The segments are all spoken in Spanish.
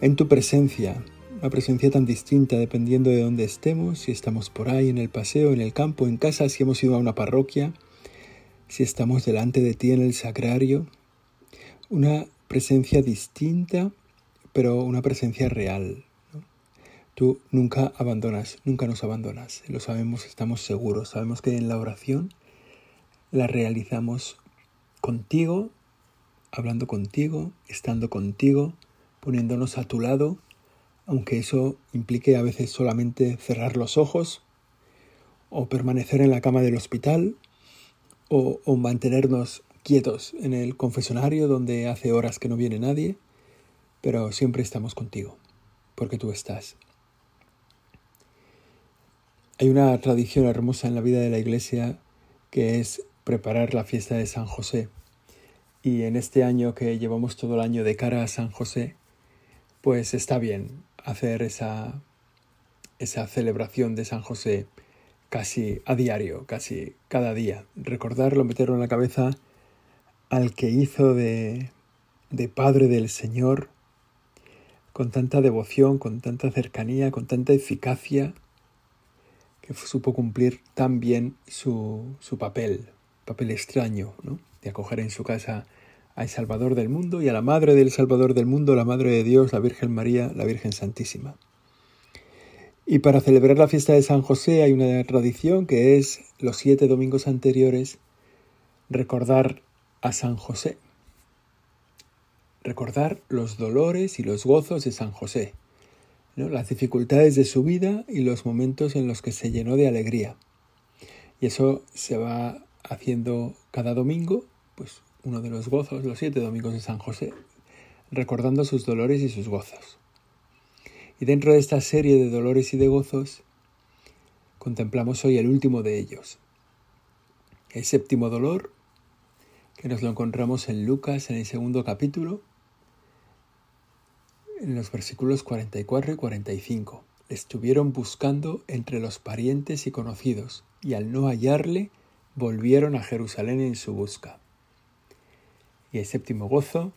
en tu presencia, una presencia tan distinta dependiendo de dónde estemos, si estamos por ahí en el paseo, en el campo, en casa, si hemos ido a una parroquia, si estamos delante de ti en el sagrario, una presencia distinta, pero una presencia real. Tú nunca abandonas, nunca nos abandonas, lo sabemos, estamos seguros, sabemos que en la oración la realizamos contigo, hablando contigo, estando contigo, poniéndonos a tu lado, aunque eso implique a veces solamente cerrar los ojos o permanecer en la cama del hospital o, mantenernos quietos en el confesionario donde hace horas que no viene nadie, pero siempre estamos contigo, porque tú estás. Hay una tradición hermosa en la vida de la iglesia que es preparar la fiesta de San José. Y en este año que llevamos todo el año de cara a San José, pues está bien hacer esa, esa celebración de San José casi a diario, casi cada día. Recordarlo, meterlo en la cabeza al que hizo de, de Padre del Señor con tanta devoción, con tanta cercanía, con tanta eficacia, que supo cumplir tan bien su, su papel, papel extraño, ¿no? de acoger en su casa al Salvador del mundo y a la Madre del Salvador del mundo, la Madre de Dios, la Virgen María, la Virgen Santísima. Y para celebrar la fiesta de San José hay una tradición que es los siete domingos anteriores recordar a San José, recordar los dolores y los gozos de San José, las dificultades de su vida y los momentos en los que se llenó de alegría. Y eso se va haciendo cada domingo, pues uno de los gozos, los siete domingos de San José, recordando sus dolores y sus gozos. Y dentro de esta serie de dolores y de gozos, contemplamos hoy el último de ellos, el séptimo dolor, que nos lo encontramos en Lucas en el segundo capítulo, en los versículos 44 y 45. Le estuvieron buscando entre los parientes y conocidos, y al no hallarle, volvieron a Jerusalén en su busca. Y el séptimo gozo,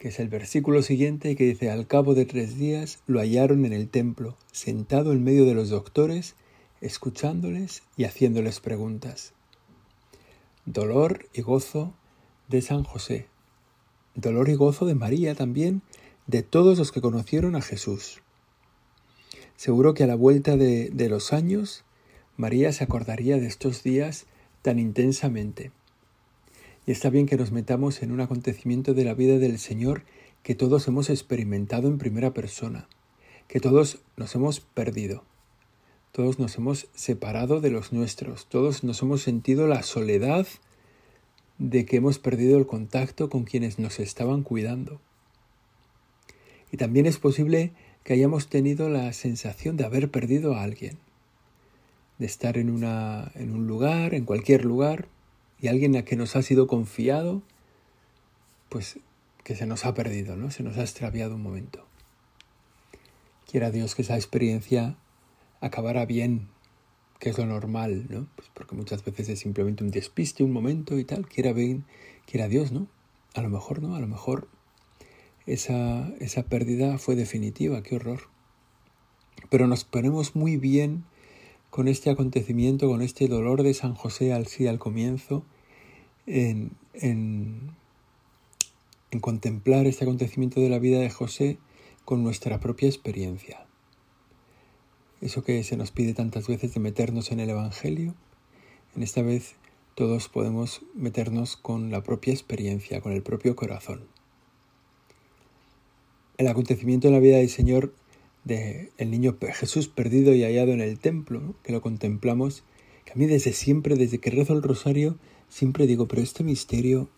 que es el versículo siguiente que dice, al cabo de tres días lo hallaron en el templo, sentado en medio de los doctores, escuchándoles y haciéndoles preguntas. Dolor y gozo de San José. Dolor y gozo de María también, de todos los que conocieron a Jesús. Seguro que a la vuelta de, de los años, María se acordaría de estos días tan intensamente y está bien que nos metamos en un acontecimiento de la vida del Señor que todos hemos experimentado en primera persona, que todos nos hemos perdido, todos nos hemos separado de los nuestros, todos nos hemos sentido la soledad de que hemos perdido el contacto con quienes nos estaban cuidando. Y también es posible que hayamos tenido la sensación de haber perdido a alguien, de estar en, una, en un lugar, en cualquier lugar, y alguien a que nos ha sido confiado, pues que se nos ha perdido, ¿no? Se nos ha extraviado un momento. Quiera Dios que esa experiencia acabara bien, que es lo normal, ¿no? Pues porque muchas veces es simplemente un despiste, un momento y tal. Quiera bien, quiera Dios, ¿no? A lo mejor no, a lo mejor esa, esa pérdida fue definitiva, qué horror. Pero nos ponemos muy bien con este acontecimiento, con este dolor de San José al sí al comienzo, en, contemplar este acontecimiento de la vida de José con nuestra propia experiencia. Eso que se nos pide tantas veces de meternos en el Evangelio, en esta vez todos podemos meternos con la propia experiencia, con el propio corazón. El acontecimiento en la vida del Señor de el niño Jesús perdido y hallado en el templo, que lo contemplamos, que a mí desde siempre, desde que rezo el rosario, siempre digo, pero este misterio,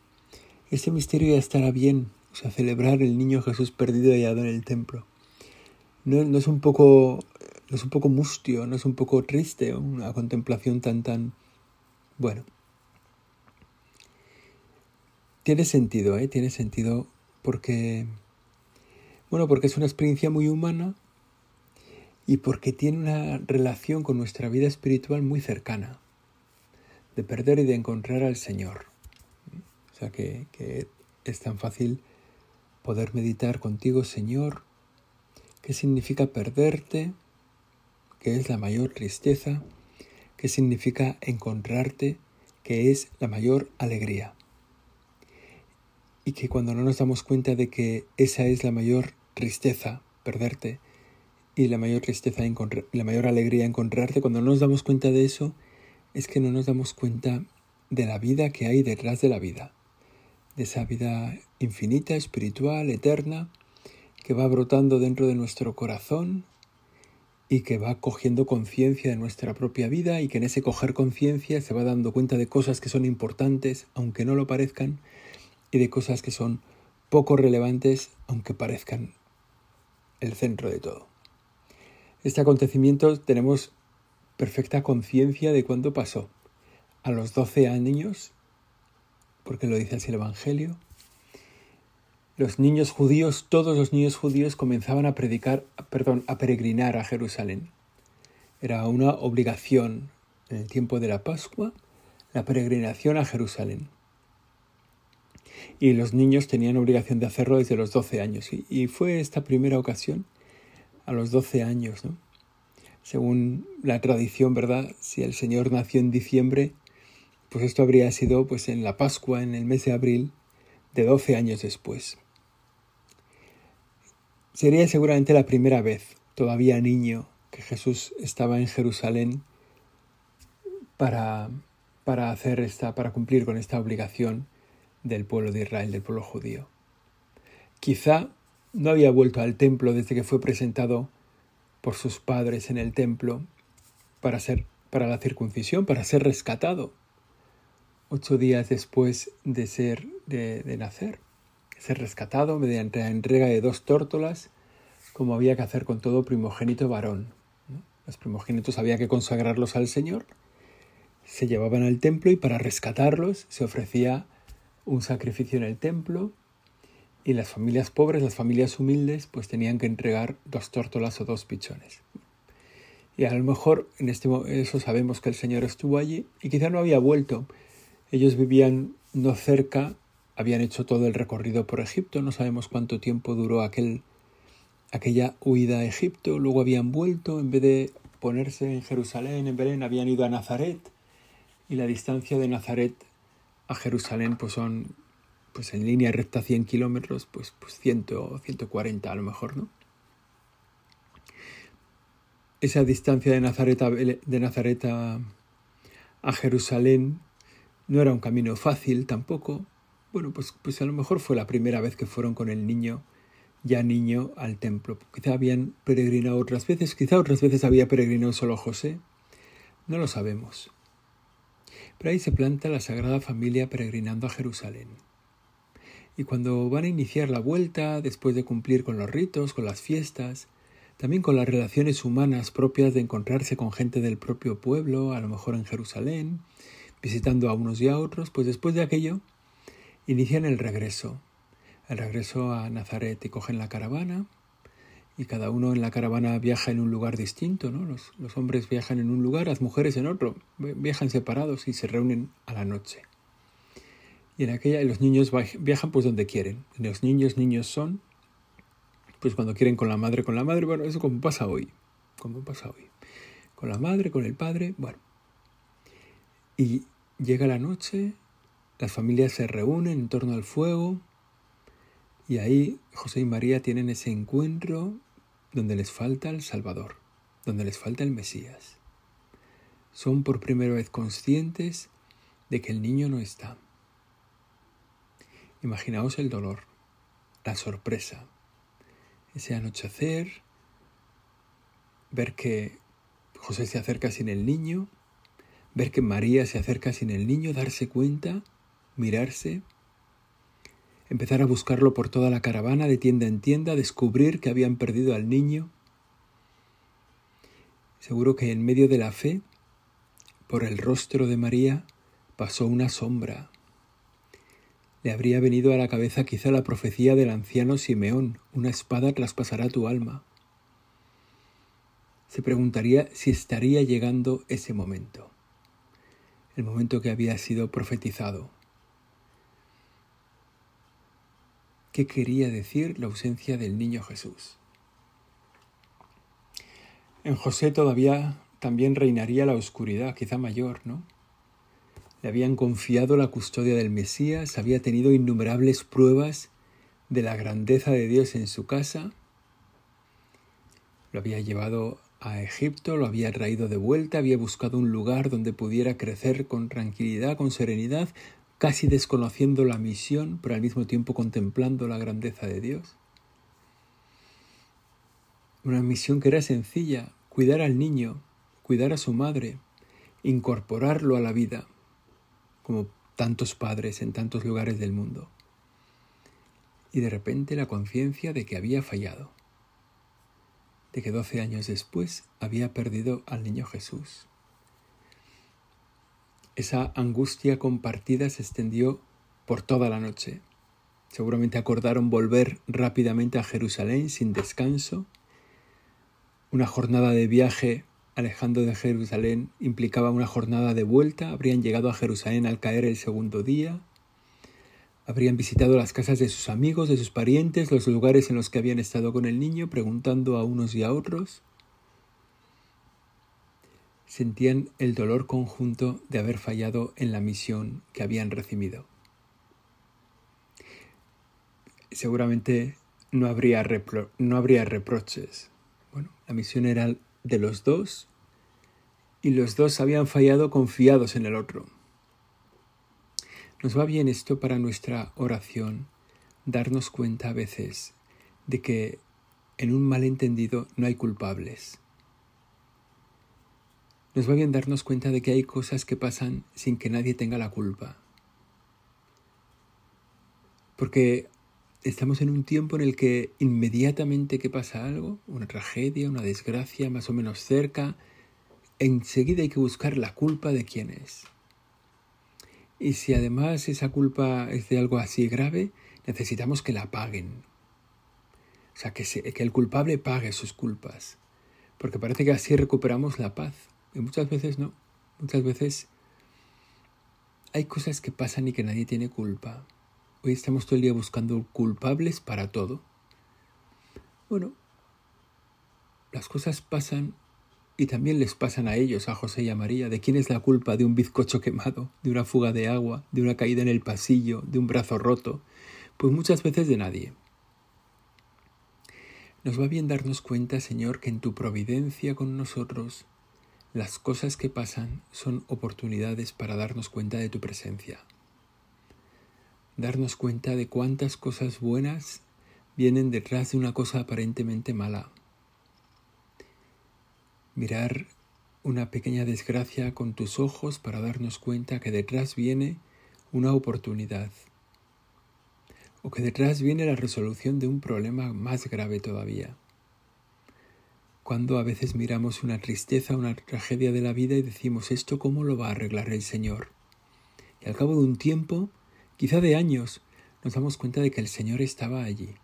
este misterio ya estará bien, o sea, celebrar el niño Jesús perdido y hallado en el templo. no, es un poco no es un poco mustio, no es un poco triste una contemplación tan tan bueno. Tiene sentido, ¿eh? Tiene sentido porque bueno, porque es una experiencia muy humana y porque tiene una relación con nuestra vida espiritual muy cercana, de perder y de encontrar al Señor. O sea que, que es tan fácil poder meditar contigo, Señor, qué significa perderte, qué es la mayor tristeza, qué significa encontrarte, que es la mayor alegría. Y que cuando no nos damos cuenta de que esa es la mayor tristeza, perderte, y la mayor tristeza, la mayor alegría encontrarte, cuando no nos damos cuenta de eso, es que no nos damos cuenta de la vida que hay detrás de la vida, de esa vida infinita, espiritual, eterna, que va brotando dentro de nuestro corazón y que va cogiendo conciencia de nuestra propia vida y que en ese coger conciencia se va dando cuenta de cosas que son importantes, aunque no lo parezcan, y de cosas que son poco relevantes, aunque parezcan el centro de todo. Este acontecimiento tenemos perfecta conciencia de cuándo pasó. A los 12 años, porque lo dice así el Evangelio, los niños judíos, todos los niños judíos comenzaban a predicar, perdón, a peregrinar a Jerusalén. Era una obligación en el tiempo de la Pascua la peregrinación a Jerusalén. Y los niños tenían obligación de hacerlo desde los 12 años. Y, fue esta primera ocasión a los 12 años, ¿no? Según la tradición, ¿verdad? Si el Señor nació en diciembre, pues esto habría sido pues en la Pascua, en el mes de abril, de 12 años después. Sería seguramente la primera vez, todavía niño, que Jesús estaba en Jerusalén para, para hacer esta, para cumplir con esta obligación del pueblo de Israel, del pueblo judío. Quizá no había vuelto al templo desde que fue presentado por sus padres en el templo para ser para la circuncisión, para ser rescatado ocho días después de ser de, nacer, ser rescatado mediante la entrega de dos tórtolas, como había que hacer con todo primogénito varón. Los primogénitos había que consagrarlos al Señor, se llevaban al templo y para rescatarlos se ofrecía un sacrificio en el templo y las familias pobres, las familias humildes, pues tenían que entregar dos tórtolas o dos pichones. Y a lo mejor en este eso sabemos que el Señor estuvo allí y quizá no había vuelto. Ellos vivían no cerca, habían hecho todo el recorrido por Egipto, no sabemos cuánto tiempo duró aquel, aquella huida a Egipto, luego habían vuelto, en vez de ponerse en Jerusalén, en Belén, habían ido a Nazaret y la distancia de Nazaret a Jerusalén pues son pues en línea recta 100 kilómetros, pues, pues 100 o 140 a lo mejor, ¿no? Esa distancia de Nazaret a, de Nazaret a, Jerusalén no era un camino fácil tampoco. Bueno, pues, pues a lo mejor fue la primera vez que fueron con el niño, ya niño, al templo. Quizá habían peregrinado otras veces, quizá otras veces había peregrinado solo José. No lo sabemos. Pero ahí se planta la Sagrada Familia peregrinando a Jerusalén. Y cuando van a iniciar la vuelta, después de cumplir con los ritos, con las fiestas, también con las relaciones humanas propias de encontrarse con gente del propio pueblo, a lo mejor en Jerusalén, visitando a unos y a otros, pues después de aquello inician el regreso, el regreso a Nazaret y cogen la caravana y cada uno en la caravana viaja en un lugar distinto, ¿no? Los, los, hombres viajan en un lugar, las mujeres en otro, viajan separados y se reúnen a la noche. Y en aquella los niños viajan pues donde quieren. Los niños niños son, pues cuando quieren con la madre, con la madre, bueno, eso como pasa hoy, como pasa hoy. Con la madre, con el padre, bueno. Y llega la noche, las familias se reúnen en torno al fuego, y ahí José y María tienen ese encuentro donde les falta el Salvador, donde les falta el Mesías. Son por primera vez conscientes de que el niño no está. Imaginaos el dolor, la sorpresa, ese anochecer, ver que José se acerca sin el niño, ver que María se acerca sin el niño, darse cuenta, mirarse empezar a buscarlo por toda la caravana de tienda en tienda, descubrir que habían perdido al niño, Seguro que en medio de la fe, por el rostro de María, pasó una sombra. Le habría venido a la cabeza quizá la profecía del anciano Simeón, una espada traspasará tu alma. Se preguntaría si estaría llegando ese momento, el momento que había sido profetizado. ¿Qué quería decir la ausencia del niño Jesús? En José todavía también reinaría la oscuridad, quizá mayor, ¿no? Le habían confiado la custodia del Mesías, había tenido innumerables pruebas de la grandeza de Dios en su casa, lo había llevado a Egipto, lo había traído de vuelta, había buscado un lugar donde pudiera crecer con tranquilidad, con serenidad, casi desconociendo la misión, pero al mismo tiempo contemplando la grandeza de Dios. Una misión que era sencilla, cuidar al niño, cuidar a su madre, incorporarlo a la vida, como tantos padres en tantos lugares del mundo. Y de repente la conciencia de que había fallado, de que doce años después había perdido al niño Jesús. Esa angustia compartida se extendió por toda la noche. Seguramente acordaron volver rápidamente a Jerusalén sin descanso. Una jornada de viaje alejando de Jerusalén implicaba una jornada de vuelta, habrían llegado a Jerusalén al caer el segundo día, habrían visitado las casas de sus amigos, de sus parientes, los lugares en los que habían estado con el niño, preguntando a unos y a otros. Sentían el dolor conjunto de haber fallado en la misión que habían recibido. Seguramente no habría, no habría reproches. Bueno, la misión era de los dos y los dos habían fallado confiados en el otro. Nos va bien esto para nuestra oración, darnos cuenta a veces de que en un malentendido no hay culpables. Nos va bien darnos cuenta de que hay cosas que pasan sin que nadie tenga la culpa. Porque estamos en un tiempo en el que inmediatamente que pasa algo, una tragedia, una desgracia más o menos cerca, enseguida hay que buscar la culpa de quién es. Y si además esa culpa es de algo así grave, necesitamos que la paguen. O sea, que, que el culpable pague sus culpas. Porque parece que así recuperamos la paz. Y muchas veces no. Muchas veces hay cosas que pasan y que nadie tiene culpa. Hoy estamos todo el día buscando culpables para todo. Bueno, las cosas pasan y también les pasan a ellos, a José y a María. ¿De quién es la culpa de un bizcocho quemado, de una fuga de agua, de una caída en el pasillo, de un brazo roto? Pues muchas veces de nadie. Nos va bien darnos cuenta, Señor, que en tu providencia con nosotros las cosas que pasan son oportunidades para darnos cuenta de tu presencia darnos cuenta de cuántas cosas buenas vienen detrás de una cosa aparentemente mala. Mirar una pequeña desgracia con tus ojos para darnos cuenta que detrás viene una oportunidad o que detrás viene la resolución de un problema más grave todavía. Cuando a veces miramos una tristeza, una tragedia de la vida y decimos esto cómo lo va a arreglar el Señor. Y al cabo de un tiempo quizá de años, nos damos cuenta de que el Señor estaba allí,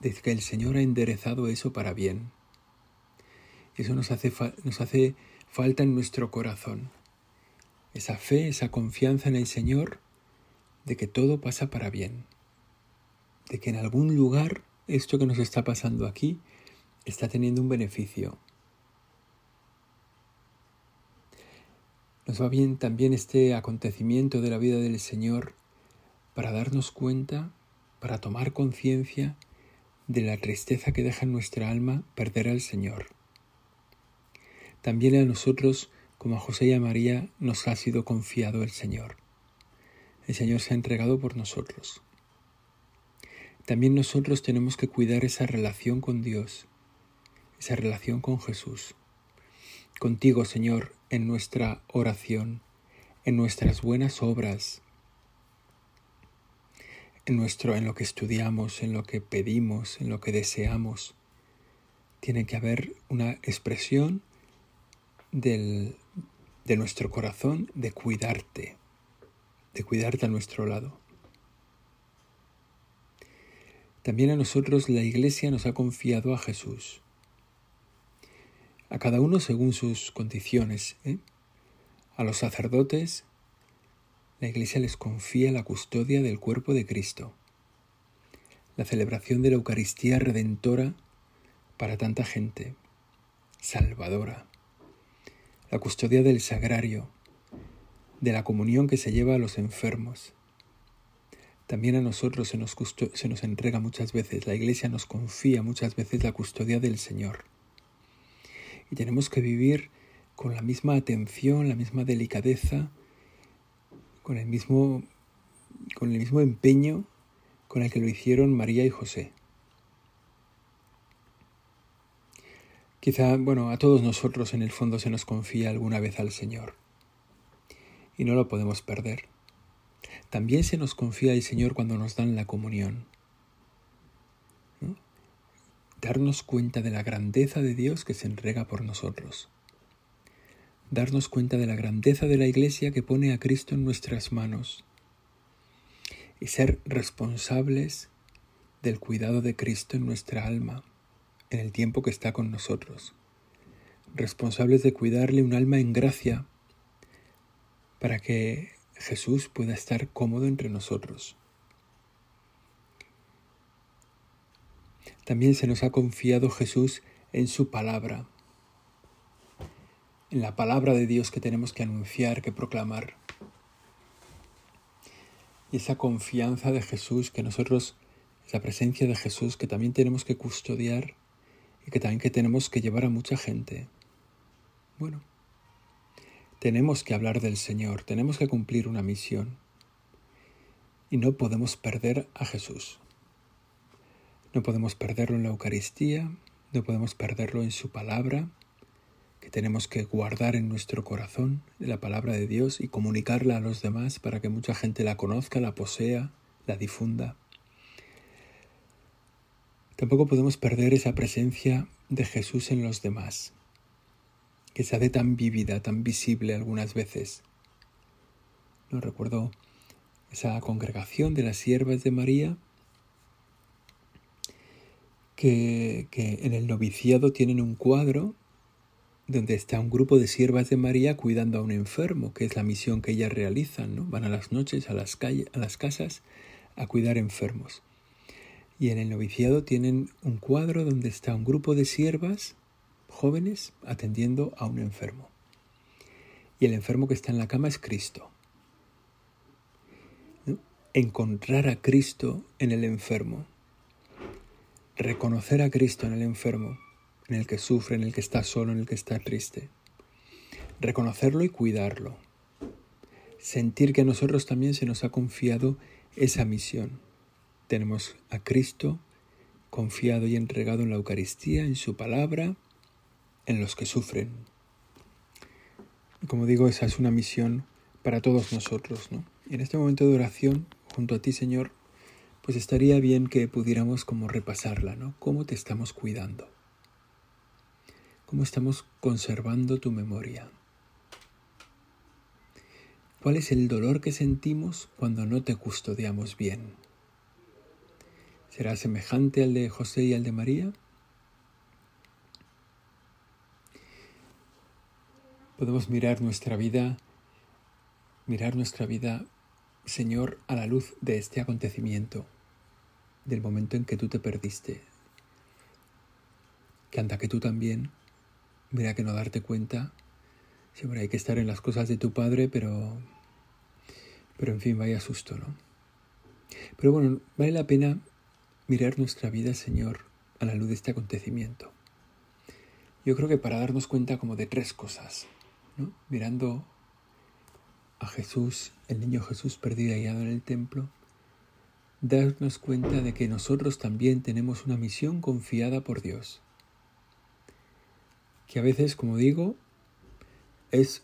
de que el Señor ha enderezado eso para bien. Eso nos hace, nos hace falta en nuestro corazón. Esa fe, esa confianza en el Señor de que todo pasa para bien. De que en algún lugar esto que nos está pasando aquí está teniendo un beneficio. Nos va bien también este acontecimiento de la vida del Señor para darnos cuenta, para tomar conciencia de la tristeza que deja en nuestra alma perder al Señor. También a nosotros, como a José y a María, nos ha sido confiado el Señor. El Señor se ha entregado por nosotros. También nosotros tenemos que cuidar esa relación con Dios, esa relación con Jesús. Contigo, Señor, en nuestra oración, en nuestras buenas obras, en nuestro en lo que estudiamos, en lo que pedimos, en lo que deseamos. Tiene que haber una expresión del, de nuestro corazón de cuidarte, de cuidarte a nuestro lado. También a nosotros la Iglesia nos ha confiado a Jesús, a cada uno según sus condiciones. ¿eh? A los sacerdotes, la Iglesia les confía la custodia del cuerpo de Cristo, la celebración de la Eucaristía redentora para tanta gente, salvadora, la custodia del sagrario, de la comunión que se lleva a los enfermos, también a nosotros se nos, se nos entrega muchas veces, la Iglesia nos confía muchas veces la custodia del Señor. Y tenemos que vivir con la misma atención, la misma delicadeza, con el mismo, con el mismo empeño con el que lo hicieron María y José. Quizá, bueno, a todos nosotros en el fondo se nos confía alguna vez al Señor. Y no lo podemos perder. También se nos confía el Señor cuando nos dan la comunión. Darnos cuenta de la grandeza de Dios que se entrega por nosotros. Darnos cuenta de la grandeza de la Iglesia que pone a Cristo en nuestras manos. Y ser responsables del cuidado de Cristo en nuestra alma, en el tiempo que está con nosotros. Responsables de cuidarle un alma en gracia para que Jesús pueda estar cómodo entre nosotros. También se nos ha confiado Jesús en su palabra, en la palabra de Dios que tenemos que anunciar, que proclamar. Y esa confianza de Jesús que nosotros, esa presencia de Jesús que también tenemos que custodiar y que también que tenemos que llevar a mucha gente. Bueno, tenemos que hablar del Señor, tenemos que cumplir una misión. Y no podemos perder a Jesús. No podemos perderlo en la Eucaristía, no podemos perderlo en su palabra, que tenemos que guardar en nuestro corazón la palabra de Dios y comunicarla a los demás para que mucha gente la conozca, la posea, la difunda. Tampoco podemos perder esa presencia de Jesús en los demás que se hace tan vívida, tan visible algunas veces. No recuerdo esa congregación de las siervas de María que, que, en el noviciado tienen un cuadro donde está un grupo de siervas de María cuidando a un enfermo, que es la misión que ellas realizan, ¿no? Van a las noches a las, a las casas a cuidar enfermos. Y en el noviciado tienen un cuadro donde está un grupo de siervas jóvenes atendiendo a un enfermo. Y el enfermo que está en la cama es Cristo. Encontrar a Cristo en el enfermo. Reconocer a Cristo en el enfermo, en el que sufre, en el que está solo, en el que está triste. Reconocerlo y cuidarlo. Sentir que a nosotros también se nos ha confiado esa misión. Tenemos a Cristo confiado y entregado en la Eucaristía, en su palabra, en los que sufren. como digo, esa es una misión para todos nosotros, ¿no? En este momento de oración, junto a ti, Señor, pues estaría bien que pudiéramos como repasarla, ¿no? ¿Cómo te estamos cuidando? ¿Cómo estamos conservando tu memoria? ¿Cuál es el dolor que sentimos cuando no te custodiamos bien? ¿Será semejante al de José y al de María? Podemos mirar nuestra vida, mirar nuestra vida, Señor, a la luz de este acontecimiento, del momento en que tú te perdiste. Que anda que tú también, mira que no darte cuenta, siempre hay que estar en las cosas de tu Padre, pero, pero en fin, vaya susto, ¿no? Pero bueno, vale la pena mirar nuestra vida, Señor, a la luz de este acontecimiento. Yo creo que para darnos cuenta como de tres cosas mirando a Jesús, el niño Jesús perdido hallado en el templo, darnos cuenta de que nosotros también tenemos una misión confiada por Dios. Que a veces, como digo, es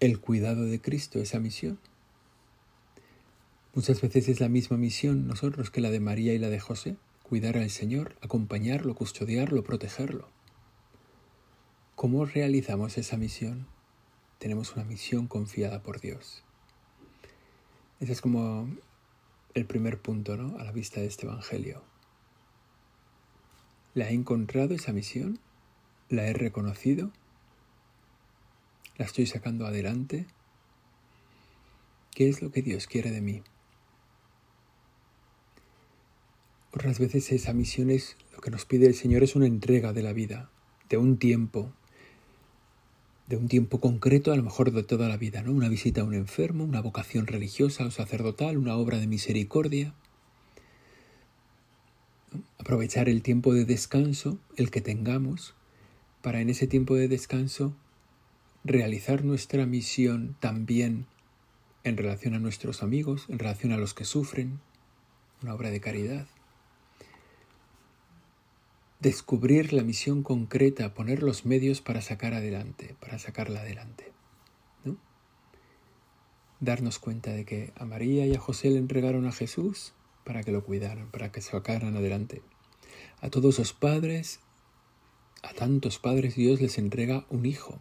el cuidado de Cristo, esa misión. Muchas veces es la misma misión nosotros que la de María y la de José, cuidar al Señor, acompañarlo, custodiarlo, protegerlo. ¿Cómo realizamos esa misión? Tenemos una misión confiada por Dios. Ese es como el primer punto, ¿no? A la vista de este Evangelio. ¿La he encontrado esa misión? ¿La he reconocido? ¿La estoy sacando adelante? ¿Qué es lo que Dios quiere de mí? Otras veces esa misión es lo que nos pide el Señor es una entrega de la vida, de un tiempo, de un tiempo concreto, a lo mejor de toda la vida, ¿no? Una visita a un enfermo, una vocación religiosa o sacerdotal, una obra de misericordia. Aprovechar el tiempo de descanso, el que tengamos, para en ese tiempo de descanso realizar nuestra misión también en relación a nuestros amigos, en relación a los que sufren, una obra de caridad descubrir la misión concreta, poner los medios para sacar adelante, para sacarla adelante. ¿no? Darnos cuenta de que a María y a José le entregaron a Jesús para que lo cuidaran, para que sacaran adelante. A todos los padres, a tantos padres, Dios les entrega un hijo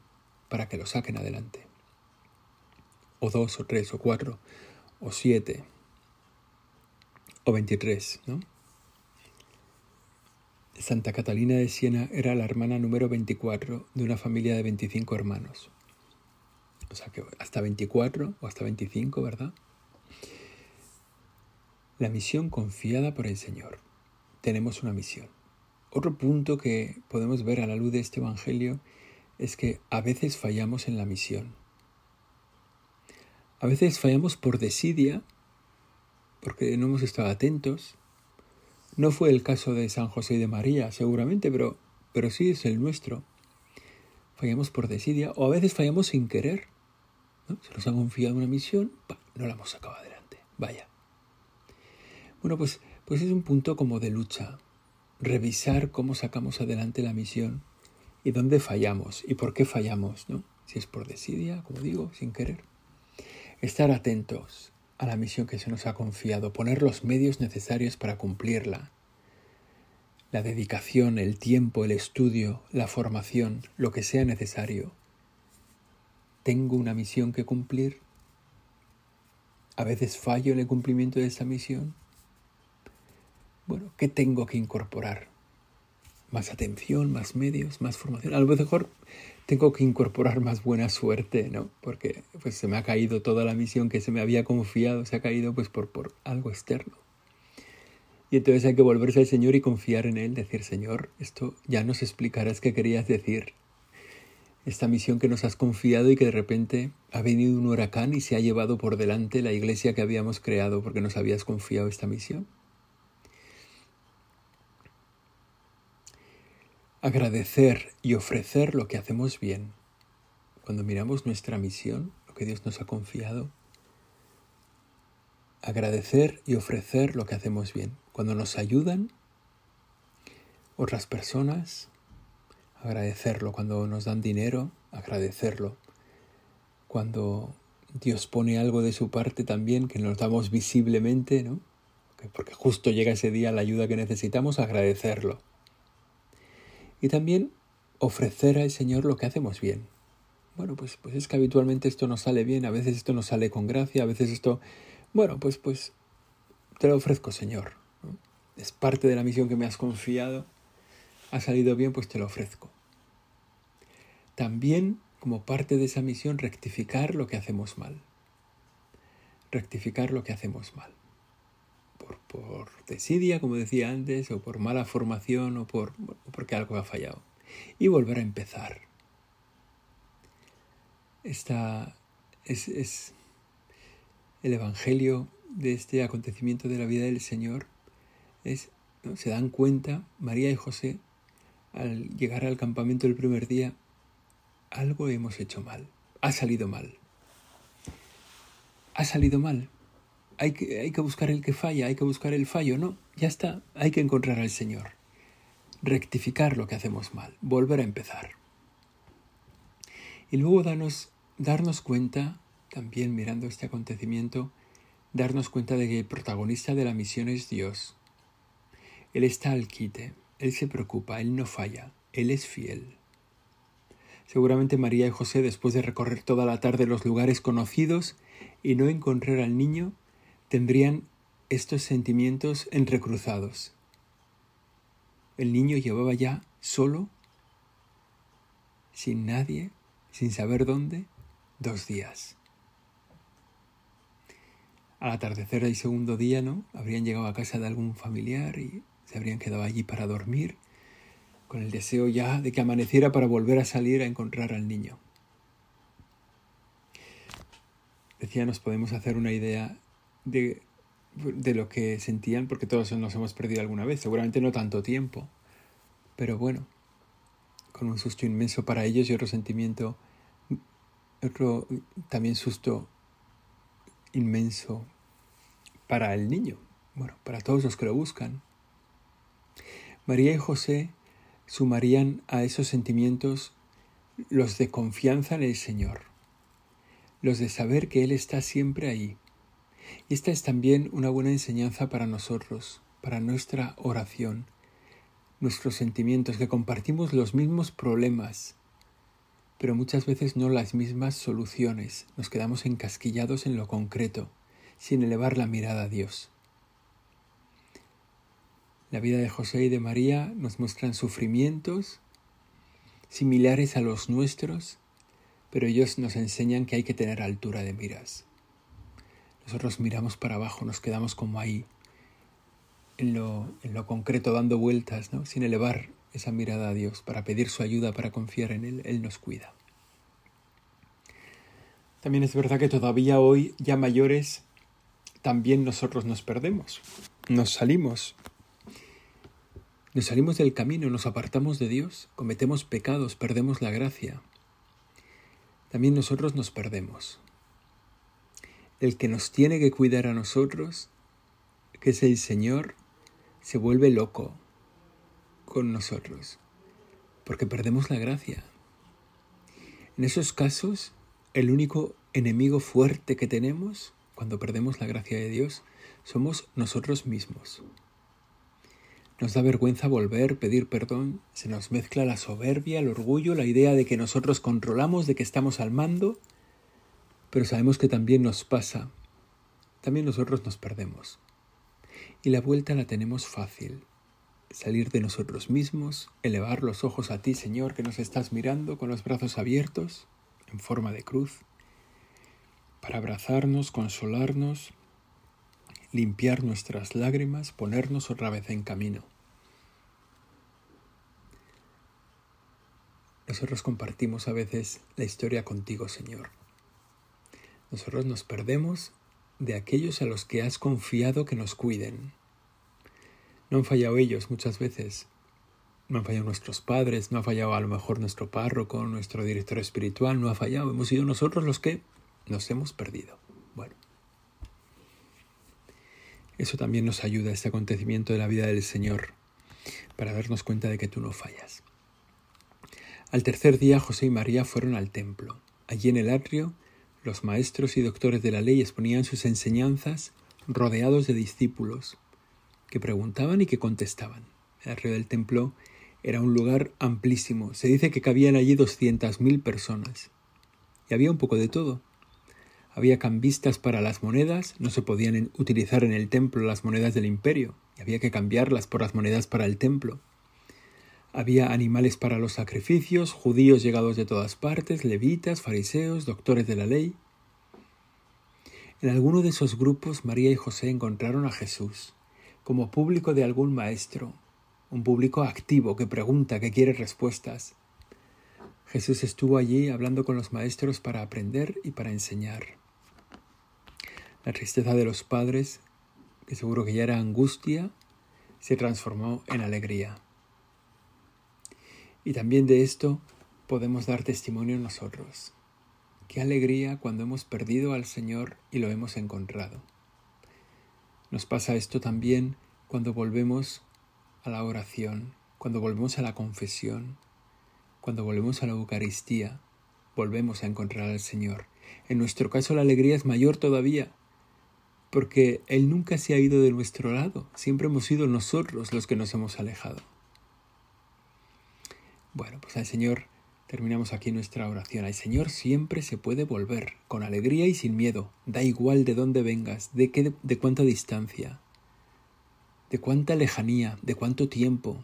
para que lo saquen adelante. O dos, o tres, o cuatro, o siete, o veintitrés, ¿no? Santa Catalina de Siena era la hermana número 24 de una familia de 25 hermanos. O sea que hasta 24 o hasta 25, ¿verdad? La misión confiada por el Señor. Tenemos una misión. Otro punto que podemos ver a la luz de este Evangelio es que a veces fallamos en la misión. A veces fallamos por desidia, porque no hemos estado atentos, no fue el caso de San José y de María, seguramente, pero, pero sí es el nuestro. Fallamos por desidia o a veces fallamos sin querer. Se nos ha confiado una misión, no la hemos sacado adelante. Vaya. Bueno, pues, pues es un punto como de lucha. Revisar cómo sacamos adelante la misión y dónde fallamos y por qué fallamos, ¿no? Si es por desidia, como digo, sin querer. Estar atentos, a la misión que se nos ha confiado, poner los medios necesarios para cumplirla. La dedicación, el tiempo, el estudio, la formación, lo que sea necesario. Tengo una misión que cumplir. A veces fallo en el cumplimiento de esa misión. ¿Qué tengo que incorporar? Más atención, más medios, más formación. A lo mejor tengo que incorporar más buena suerte, ¿no? Porque pues se me ha caído toda la misión que se me había confiado, se ha caído pues por, por algo externo. Y entonces hay que volverse al Señor y confiar en Él, decir, Señor, esto ya nos explicarás qué querías decir. Esta misión que nos has confiado y que de repente ha venido un huracán y se ha llevado por delante la iglesia que habíamos creado porque nos habías confiado esta misión. Agradecer y ofrecer lo que hacemos bien. Cuando miramos nuestra misión, lo que Dios nos ha confiado, agradecer y ofrecer lo que hacemos bien. Cuando nos ayudan otras personas, agradecerlo. Cuando nos dan dinero, agradecerlo. Cuando Dios pone algo de su parte también, que nos damos visiblemente, ¿no? Porque justo llega ese día la ayuda que necesitamos, agradecerlo. Y también ofrecer al Señor lo que hacemos bien. Bueno, pues, pues es que habitualmente esto nos sale bien, a veces esto nos sale con gracia, a veces esto... Bueno, pues, pues te lo ofrezco, Señor. Es parte de la misión que me has confiado. Ha salido bien, pues te lo ofrezco. También, como parte de esa misión, rectificar lo que hacemos mal. Rectificar lo que hacemos mal por, desidia, como decía antes, o por mala formación, o por porque algo ha fallado. Y volver a empezar. Esta es, el Evangelio de este acontecimiento de la vida del Señor. Es, Se dan cuenta, María y José, al llegar al campamento el primer día, algo hemos hecho mal, ha salido mal. Ha salido mal hay que, hay que buscar el que falla, hay que buscar el fallo, no, ya está, hay que encontrar al Señor, rectificar lo que hacemos mal, volver a empezar. Y luego darnos, darnos cuenta, también mirando este acontecimiento, darnos cuenta de que el protagonista de la misión es Dios. Él está al quite, Él se preocupa, Él no falla, Él es fiel. Seguramente María y José, después de recorrer toda la tarde los lugares conocidos y no encontrar al niño, tendrían estos sentimientos entrecruzados. El niño llevaba ya solo, sin nadie, sin saber dónde, dos días. Al atardecer del segundo día, ¿no? Habrían llegado a casa de algún familiar y se habrían quedado allí para dormir con el deseo ya de que amaneciera para volver a salir a encontrar al niño. Decía, nos podemos hacer una idea de, de lo que sentían, porque todos nos hemos perdido alguna vez, seguramente no tanto tiempo, pero bueno, con un susto inmenso para ellos y otro sentimiento, otro también susto inmenso para el niño, bueno, para todos los que lo buscan. María y José sumarían a esos sentimientos los de confianza en el Señor, los de saber que Él está siempre ahí. Esta es también una buena enseñanza para nosotros, para nuestra oración, nuestros sentimientos, que compartimos los mismos problemas, pero muchas veces no las mismas soluciones. Nos quedamos encasquillados en lo concreto, sin elevar la mirada a Dios. La vida de José y de María nos muestran sufrimientos similares a los nuestros, pero ellos nos enseñan que hay que tener altura de miras. Nosotros miramos para abajo, nos quedamos como ahí, en lo, en lo concreto, dando vueltas, ¿no? sin elevar esa mirada a Dios, para pedir su ayuda, para confiar en Él. Él nos cuida. También es verdad que todavía hoy, ya mayores, también nosotros nos perdemos, nos salimos nos salimos del camino, nos apartamos de Dios, cometemos pecados, perdemos la gracia. También nosotros nos perdemos. El que nos tiene que cuidar a nosotros, que es el Señor, se vuelve loco con nosotros, porque perdemos la gracia. En esos casos, el único enemigo fuerte que tenemos, cuando perdemos la gracia de Dios, somos nosotros mismos. Nos da vergüenza volver, pedir perdón, se nos mezcla la soberbia, el orgullo, la idea de que nosotros controlamos, de que estamos al mando, pero sabemos que también nos pasa, también nosotros nos perdemos. Y la vuelta la tenemos fácil, salir de nosotros mismos, elevar los ojos a ti, Señor, que nos estás mirando con los brazos abiertos, en forma de cruz, para abrazarnos, consolarnos, limpiar nuestras lágrimas, ponernos otra vez en camino. Nosotros compartimos a veces la historia contigo, Señor. Nosotros nos perdemos de aquellos a los que has confiado que nos cuiden. No han fallado ellos muchas veces. No han fallado nuestros padres, no ha fallado a lo mejor nuestro párroco, nuestro director espiritual, no ha fallado. Hemos sido nosotros los que nos hemos perdido. Bueno, eso también nos ayuda, este acontecimiento de la vida del Señor, para darnos cuenta de que tú no fallas. Al tercer día José y María fueron al templo. Allí en el atrio, los maestros y doctores de la ley exponían sus enseñanzas rodeados de discípulos, que preguntaban y que contestaban. El atrio del templo era un lugar amplísimo. Se dice que cabían allí doscientas mil personas. Y había un poco de todo. Había cambistas para las monedas, no se podían utilizar en el templo las monedas del imperio, y había que cambiarlas por las monedas para el templo. Había animales para los sacrificios, judíos llegados de todas partes, levitas, fariseos, doctores de la ley. En alguno de esos grupos María y José encontraron a Jesús, como público de algún maestro, un público activo que pregunta, que quiere respuestas. Jesús estuvo allí hablando con los maestros para aprender y para enseñar. La tristeza de los padres, que seguro que ya era angustia, se transformó en alegría. Y también de esto podemos dar testimonio nosotros. Qué alegría cuando hemos perdido al Señor y lo hemos encontrado. Nos pasa esto también cuando volvemos a la oración, cuando volvemos a la confesión, cuando volvemos a la Eucaristía, volvemos a encontrar al Señor. En nuestro caso la alegría es mayor todavía, porque Él nunca se ha ido de nuestro lado, siempre hemos sido nosotros los que nos hemos alejado. Bueno, pues al Señor Terminamos aquí nuestra oración. Al Señor siempre se puede volver, con alegría y sin miedo. Da igual de dónde vengas, de, qué, de cuánta distancia, de cuánta lejanía, de cuánto tiempo.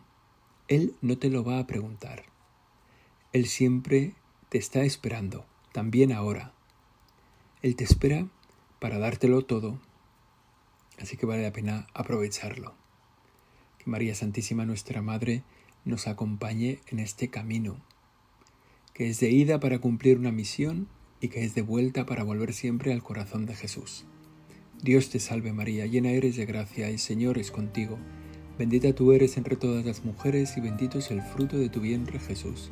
Él no te lo va a preguntar. Él siempre te está esperando, también ahora. Él te espera para dártelo todo, así que vale la pena aprovecharlo. Que María Santísima, nuestra Madre, nos acompañe en este camino que es de ida para cumplir una misión y que es de vuelta para volver siempre al corazón de Jesús. Dios te salve María, llena eres de gracia, el Señor es contigo. Bendita tú eres entre todas las mujeres y bendito es el fruto de tu vientre Jesús.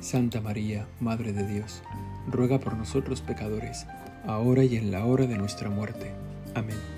Santa María, Madre de Dios, ruega por nosotros pecadores, ahora y en la hora de nuestra muerte. Amén.